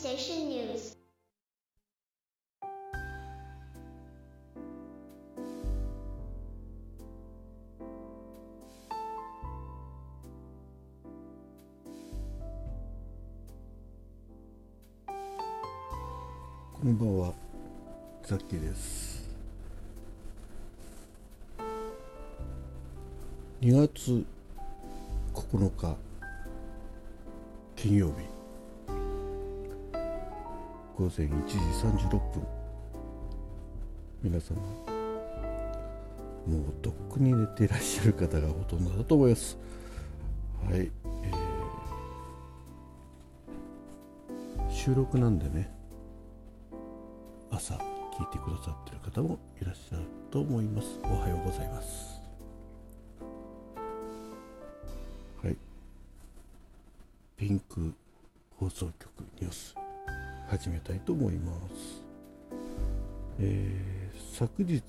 Station News. こんばんは、ザッキーです。2月9日金曜日午前1時36分。皆様もうとっくに寝ていらっしゃる方がほとんどだと思います。はい、えー収録なんでね朝聞いてくださってる方もいらっしゃると思います。おはようございます。はい。ピンク放送局ニュース。始めたいと思います。えー昨日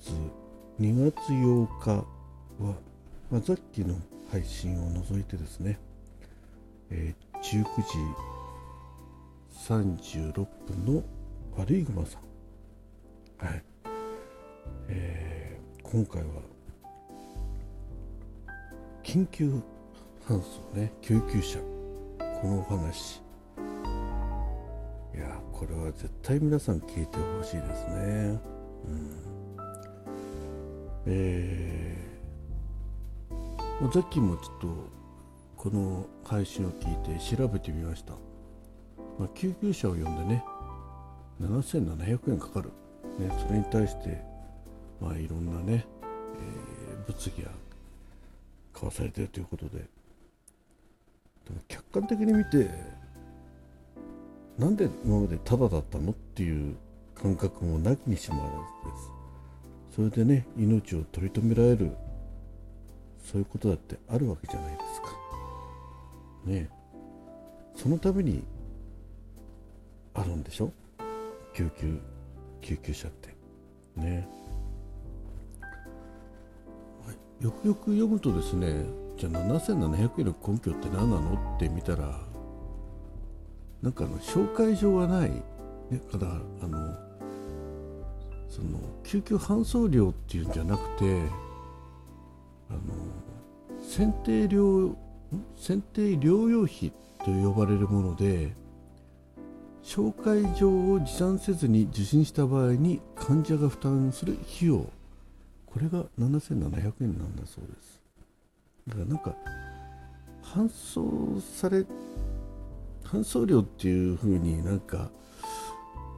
2月8日は、まあ、ザッキーの配信を除いてですね、えー19時36分の悪いグマさん。はい、えー今回は緊急搬送ね救急車このお話。やこれは絶対皆さん聞いてほしいですね。うん。えーまあザッキーもちょっとこの配信を聞いて調べてみました、まあ、救急車を呼んでね7700円かかる、ね、それに対して、まあ、いろんなね、えー物議が交わされてるということで。でも客観的に見てなんで今までタダだったのっていう感覚もなきにしもあらずです。それでね命を取り留められるそういうことだってあるわけじゃないですか。ねえ。そのためにあるんでしょ？救急救急車って。ねはいよくよく読むとですねじゃあ7700円の根拠って何なの？って見たらなんかあの紹介状がない、ね、からあのその救急搬送料っていうんじゃなくてあの選定療選定療養費と呼ばれるもので紹介状を持参せずに受診した場合に患者が負担する費用。これが7700円なんだそうです。だからなんか搬送され搬送料っていう風になんか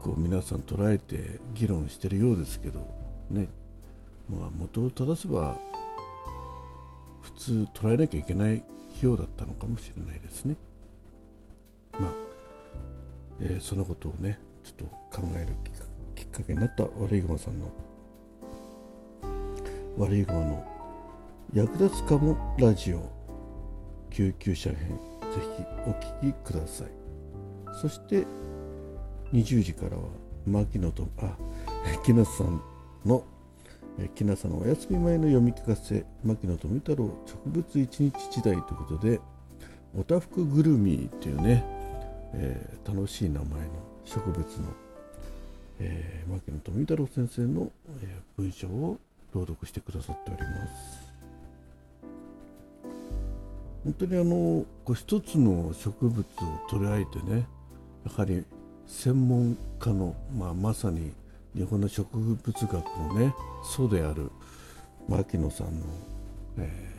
こう皆さん捉えて議論してるようですけどね。まあ元を正せば普通捉えなきゃいけない費用だったのかもしれないですね。まあえーそのことをねちょっと考えるきっかけになった悪いグマさんの悪いグマの役立つかもラジオ救急車編。ぜひお聞きください。そして20時からは牧野とあ木梨さんのえ木梨さんのお休み前の読み聞かせ牧野富太郎植物一日時代ということでおたふくぐるみっていうねえー楽しい名前の植物の、えー牧野富太郎先生の、えー文章を朗読してくださっております。本当にあのこう一つの植物を取り上げてねやはり専門家の、まあ、まさに日本の植物学のね祖である牧野さんの、えー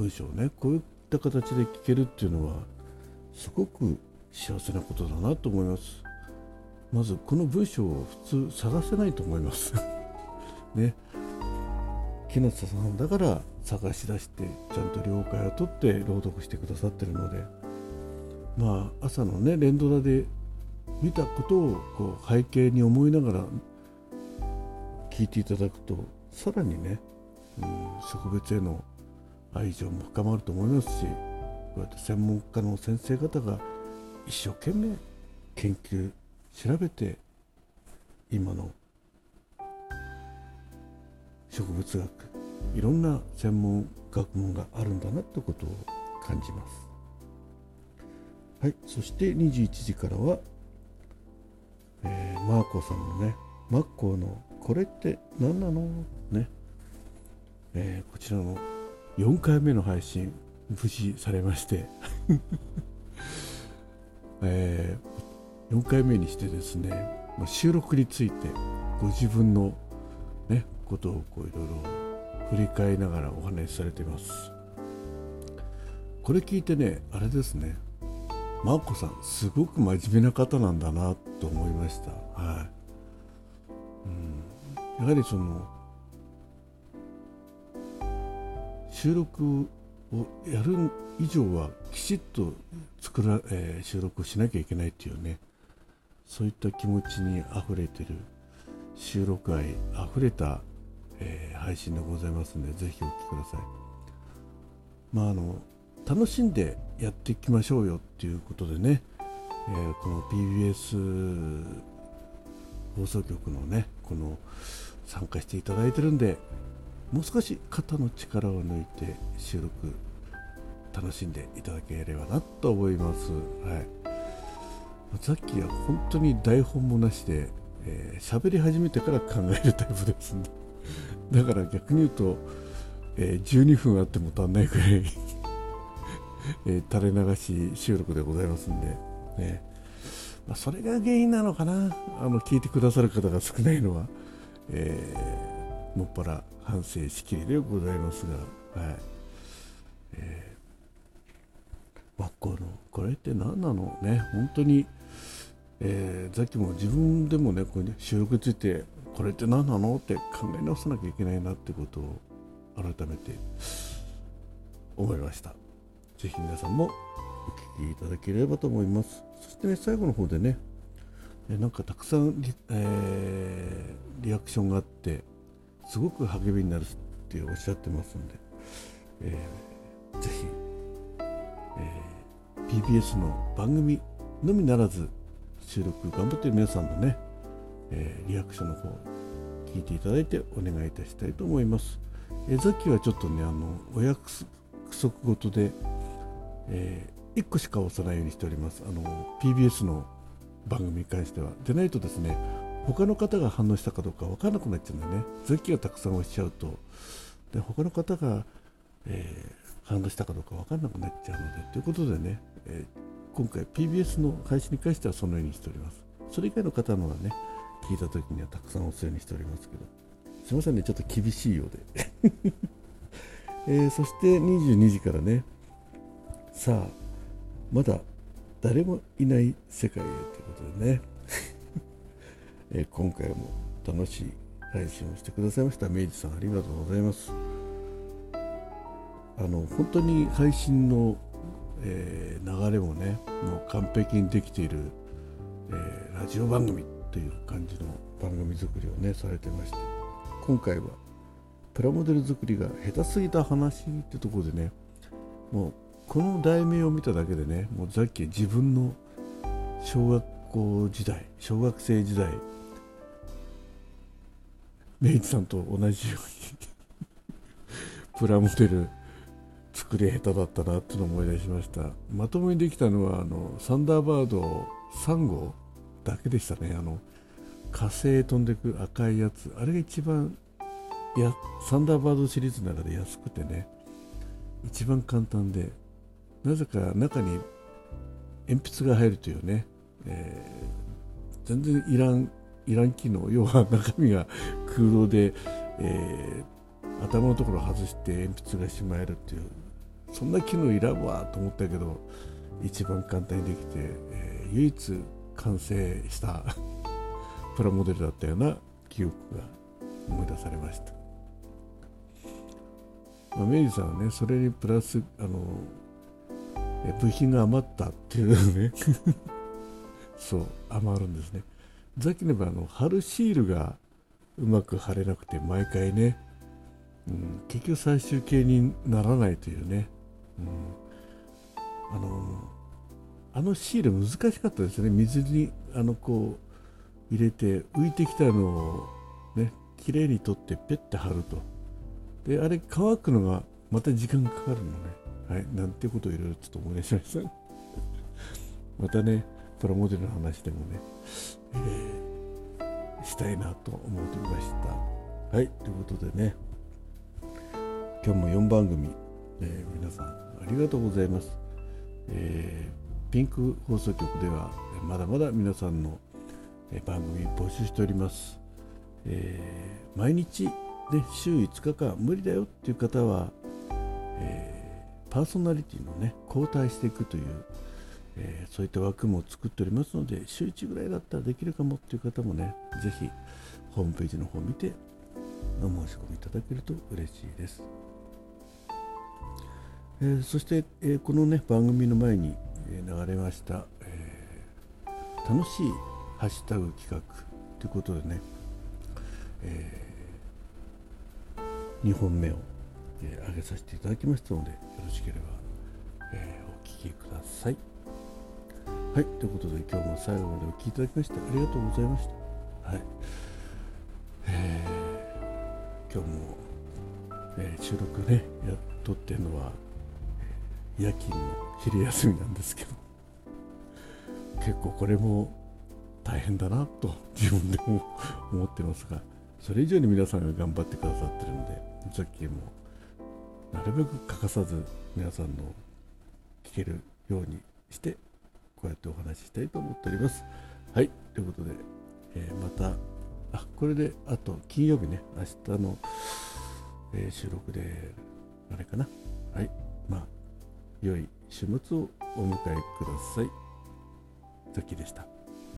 文章をねこういった形で聞けるっていうのはすごく幸せなことだなと思います。まずこの文章を普通探せないと思います。ね。木下さんだから探し出してちゃんと了解を取って朗読してくださってるのでまあ朝のね連ドラで見たことをこう背景に思いながら聞いていただくとさらにね、うん、植物への愛情も深まると思いますしこうやって専門家の先生方が一生懸命研究調べて今の植物学いろんな専門学問があるんだなってことを感じます。はい、そして21時からは、えーマーコさんのね、マッコーのこれって何なの？ね、えーこちらの4回目の配信、無事されまして、えー4回目にしてですね、収録についてご自分の、ことをこういろいろ振り返りながらお話しされています。これ聞いてね、あれですね、マーコさん、すごく真面目な方なんだなと思いました。はい。うん、やはりその、収録をやる以上はきちっと作ら、えー収録をしなきゃいけないっていうね、そういった気持ちにあふれてる収録愛あふれた、えー配信でございますので、ぜひお聞きください。まああの楽しんでやっていきましょうよっていうことでね、えーこの PBS 放送局のねこの参加していただいてるんでもう少し肩の力を抜いて収録楽しんでいただければなと思います。はい、さっきは本当に台本もなしで喋、えーり始めてから考えるタイプですんでだから逆に言うと、えー12分あっても足んないくらい えー垂れ流し収録でございますんで、ね。まあ、それが原因なのかな？あの聞いてくださる方が少ないのは、えーもっぱら反省しきりでございますが、はい。えー、マッコーのこれって何なの？ね本当に、えーさっきも自分でもねこう収録についてこれって何なのって考え直さなきゃいけないなってことを改めて思いました。ぜひ皆さんもお聞きいただければと思います。そしてね、最後の方でね、なんかたくさんリ,、えーリアクションがあって、すごく励みになるっておっしゃってますんで、えーぜひ、えー PBS の番組のみならず、収録頑張ってる皆さんのね、えーリアクションの方、聞いていただいてお願いいたしたいと思います。えー、さっきはちょっとね、あのお約束事で、え1個しか押さないようにしております。あの PBS の番組に関しては。でないとですね、他の方が反応したかどうか分からなくなっちゃうんだよね。さっきがたくさん押しちゃうと、で他の方が、えー反応したかどうか分からなくなっちゃうので、ということでね、えー今回 PBS の配信に関してはそのようにしております。それ以外の方のはね、聞いた時にはたくさん押すようにしておりますけど、すいませんね、ちょっと厳しいようで。えーそして22時からね、さあ、まだ誰もいない世界へということでね、えー今回も楽しい配信をしてくださいました。明治さん、ありがとうございます。あの本当に配信の、えー流れもね、もう完璧にできている、えーラジオ番組という感じの番組作りをね、されてまして、今回はプラモデル作りが下手すぎた話ってとこでね、もうこの題名を見ただけでね、もうさっき自分の小学校時代、小学生時代、明治さんと同じように プラモデル作り下手だったなっていうのを思い出しました。まともにできたのはあのサンダーバード3号だけでしたね。あの火星飛んでく赤いやつ。あれが一番やサンダーバードシリーズの中で安くてね。一番簡単で。なぜか中に鉛筆が入るというね、えー全然いらんいらん機能。要は中身が空洞で、えー頭のところ外して鉛筆がしまえるっていう。そんな機能いらんわと思ったけど一番簡単にできて、えー唯一完成した プラモデルだったような記憶が思い出されました、まあ、明治さんはねそれにプラスあの部品が余ったっていうね。そう余るんですね。さっきの場合あの貼るシールがうまく貼れなくて毎回ね、うん、結局最終形にならないというね、うん、あのあのシール難しかったですね。水にあのこう入れて浮いてきたのをね綺麗に取ってペッて貼ると。であれ乾くのがまた時間かかるのね。はいなんてことをいろいろちょっと思い出しました。またねプラモデルの話でもね、えー、したいなと思っておりました。はいということでね今日も4番組、えー、皆さんありがとうございます、えー、ピンク放送局ではまだまだ皆さんの番組募集しております、えー、毎日で週5日間無理だよっていう方は、えー、パーソナリティのね交代していくという、えー、そういった枠も作っておりますので週1ぐらいだったらできるかもっていう方もねぜひホームページの方を見てお申し込みいただけると嬉しいです。え、そして、え、このね番組の前に、流れました、えー、楽しいハッシュタグ企画ということでね、え2本目を、えー、上げさせていただきましたのでよろしければ、えお聴きください。はい、ということで今日も最後までお聴きいただきましてありがとうございました。はい、えー、今日も、え、収録ねやっとってるのは夜勤の昼休みなんですけど結構これも大変だなと自分でも思ってますがそれ以上に皆さんが頑張ってくださってるんでさっきもなるべく欠かさず皆さんの聞けるようにしてこうやってお話ししたいと思っております。はいということで、えー、またあこれであと金曜日ね明日の、えー、収録であれかな。はい。良い週末をお迎えください。ザキでした。